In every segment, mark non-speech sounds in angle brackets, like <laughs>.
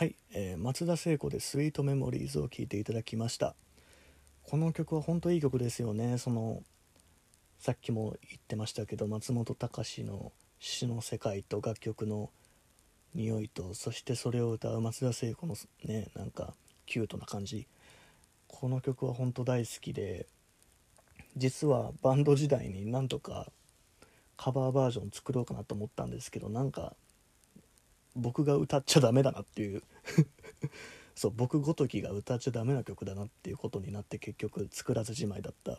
はい、えー、松田聖子で「スイートメモリーズ」を聴いていただきました。この曲は本当いい曲ですよね。そのさっきも言ってましたけど松本隆の詩の世界と楽曲の匂いとそしてそれを歌う松田聖子のねなんかキュートな感じ。この曲は本当大好きで実はバンド時代になんとかカバーバージョン作ろうかなと思ったんですけどなんか僕が歌っちゃダメだなっていう <laughs> そう僕ごときが歌っちゃダメな曲だなっていうことになって結局作らずじまいだったっ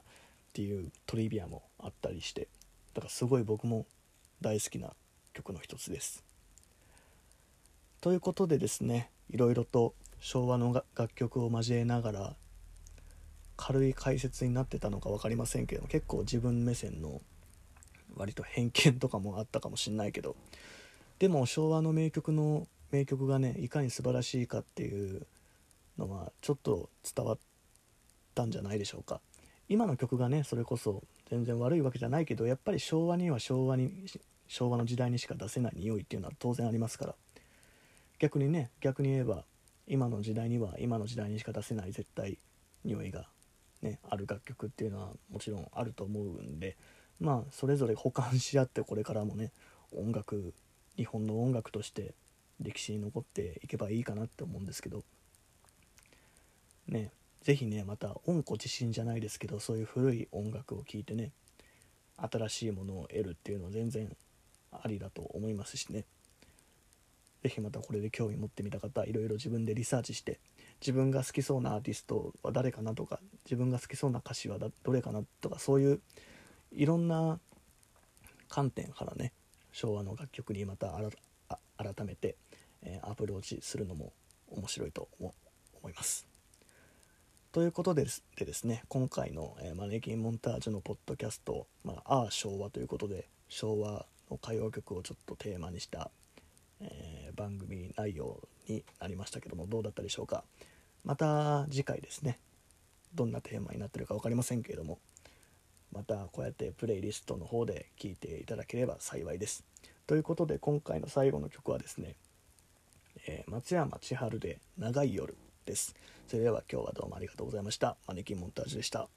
ていうトリビアもあったりしてだからすごい僕も大好きな曲の一つです。ということでですねいろいろと昭和の楽曲を交えながら軽い解説になってたのか分かりませんけど結構自分目線の割と偏見とかもあったかもしんないけどでも昭和の名曲の名曲がねいかに素晴らしいかっていうのはちょっと伝わったんじゃないでしょうか。今の曲がねそれこそ全然悪いわけじゃないけどやっぱり昭和には昭和に昭和の時代にしか出せない匂いっていうのは当然ありますから。逆にね逆に言えば今の時代には今の時代にしか出せない絶対匂いがねある楽曲っていうのはもちろんあると思うんでまあそれぞれ補完し合ってこれからもね音楽日本の音楽として歴史に残っていけばいいかなって思うんですけど。ね是非ねまた温故知新じゃないですけどそういう古い音楽を聴いてね新しいものを得るっていうのは全然ありだと思いますしね。是非またこれで興味持ってみた方いろいろ自分でリサーチして自分が好きそうなアーティストは誰かなとか自分が好きそうな歌詞はどれかなとかそういういろんな観点からね昭和の楽曲にまた改めて、えー、アプローチするのも面白いと思います。ということでですね今回の、えー、マネキンモンタージュのポッドキャスト「まあ、あ昭和」ということで昭和の歌謡曲をちょっとテーマにした、えー、番組内容になりましたけどもどうだったでしょうかまた次回ですねどんなテーマになってるか分かりませんけれどもまたこうやってプレイリストの方で聴いていただければ幸いです。ということで今回の最後の曲はですね、えー、松山千春で「長い夜」です。それでは今日はどうもありがとうございました。マネキンモンタージュでした。